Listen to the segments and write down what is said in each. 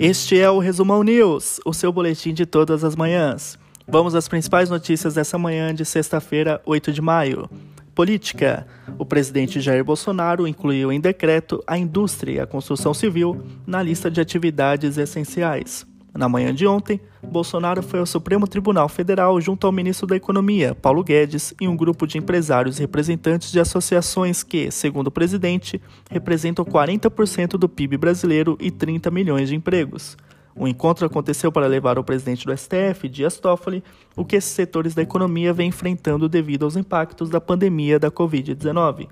Este é o Resumão News, o seu boletim de todas as manhãs. Vamos às principais notícias dessa manhã de sexta-feira, 8 de maio. Política. O presidente Jair Bolsonaro incluiu em decreto a indústria e a construção civil na lista de atividades essenciais. Na manhã de ontem, Bolsonaro foi ao Supremo Tribunal Federal junto ao ministro da Economia, Paulo Guedes, e um grupo de empresários e representantes de associações que, segundo o presidente, representam 40% do PIB brasileiro e 30 milhões de empregos. O encontro aconteceu para levar ao presidente do STF, Dias Toffoli, o que esses setores da economia vêm enfrentando devido aos impactos da pandemia da Covid-19.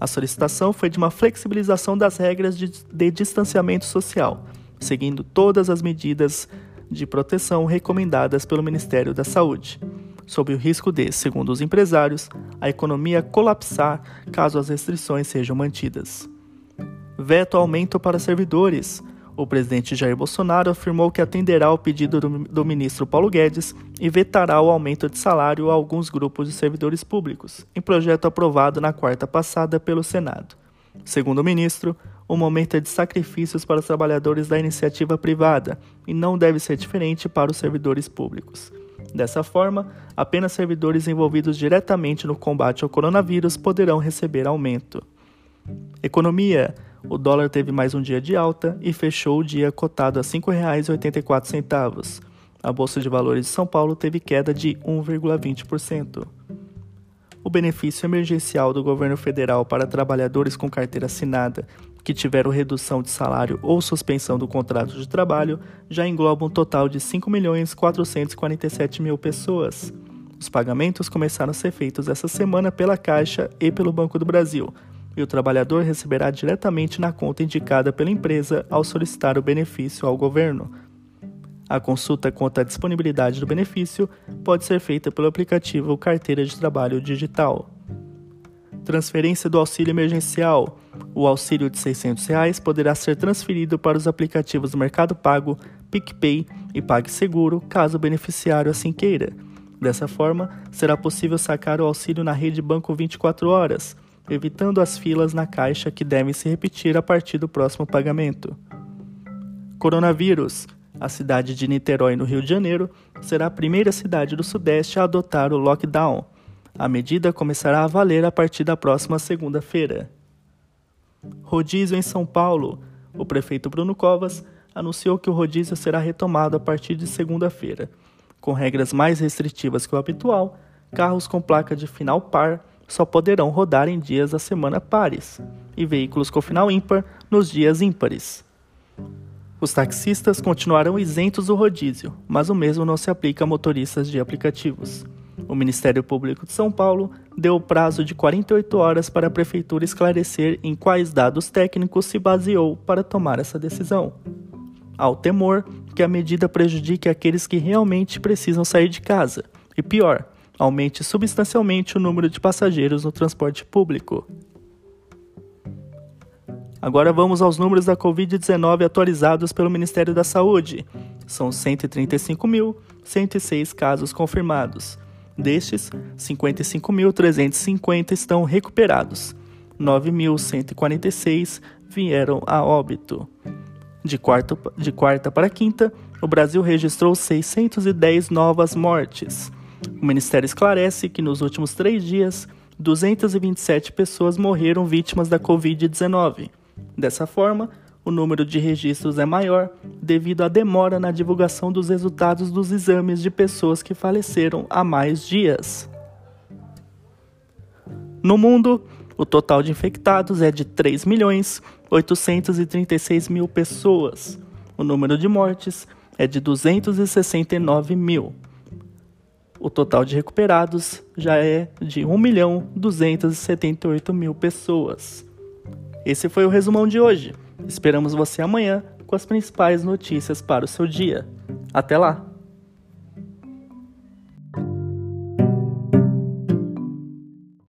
A solicitação foi de uma flexibilização das regras de, de distanciamento social seguindo todas as medidas de proteção recomendadas pelo Ministério da Saúde, sob o risco de, segundo os empresários, a economia colapsar caso as restrições sejam mantidas. Veto aumento para servidores. O presidente Jair Bolsonaro afirmou que atenderá ao pedido do, do ministro Paulo Guedes e vetará o aumento de salário a alguns grupos de servidores públicos, em projeto aprovado na quarta passada pelo Senado. Segundo o ministro, o momento é de sacrifícios para os trabalhadores da iniciativa privada e não deve ser diferente para os servidores públicos. Dessa forma, apenas servidores envolvidos diretamente no combate ao coronavírus poderão receber aumento. Economia: o dólar teve mais um dia de alta e fechou o dia cotado a R$ 5,84. A Bolsa de Valores de São Paulo teve queda de 1,20% o benefício emergencial do governo federal para trabalhadores com carteira assinada que tiveram redução de salário ou suspensão do contrato de trabalho já engloba um total de 5.447 mil pessoas. Os pagamentos começaram a ser feitos essa semana pela Caixa e pelo Banco do Brasil, e o trabalhador receberá diretamente na conta indicada pela empresa ao solicitar o benefício ao governo. A consulta quanto à disponibilidade do benefício pode ser feita pelo aplicativo Carteira de Trabalho Digital. Transferência do auxílio emergencial. O auxílio de 600 reais poderá ser transferido para os aplicativos Mercado Pago, PicPay e PagSeguro, caso o beneficiário assim queira. Dessa forma, será possível sacar o auxílio na rede Banco 24 horas, evitando as filas na caixa que devem se repetir a partir do próximo pagamento. Coronavírus. A cidade de Niterói, no Rio de Janeiro, será a primeira cidade do Sudeste a adotar o lockdown. A medida começará a valer a partir da próxima segunda-feira. Rodízio em São Paulo. O prefeito Bruno Covas anunciou que o rodízio será retomado a partir de segunda-feira. Com regras mais restritivas que o habitual, carros com placa de final par só poderão rodar em dias da semana pares e veículos com final ímpar nos dias ímpares. Os taxistas continuarão isentos do rodízio, mas o mesmo não se aplica a motoristas de aplicativos. O Ministério Público de São Paulo deu prazo de 48 horas para a Prefeitura esclarecer em quais dados técnicos se baseou para tomar essa decisão. Há o temor que a medida prejudique aqueles que realmente precisam sair de casa, e pior, aumente substancialmente o número de passageiros no transporte público. Agora vamos aos números da Covid-19 atualizados pelo Ministério da Saúde. São 135.106 casos confirmados. Destes, 55.350 estão recuperados. 9.146 vieram a óbito. De, quarto, de quarta para quinta, o Brasil registrou 610 novas mortes. O Ministério esclarece que nos últimos três dias, 227 pessoas morreram vítimas da Covid-19. Dessa forma, o número de registros é maior devido à demora na divulgação dos resultados dos exames de pessoas que faleceram há mais dias. No mundo, o total de infectados é de 3 milhões 836 mil pessoas. O número de mortes é de 269 mil. O total de recuperados já é de 1 milhão 278 mil pessoas. Esse foi o resumão de hoje. Esperamos você amanhã com as principais notícias para o seu dia. Até lá!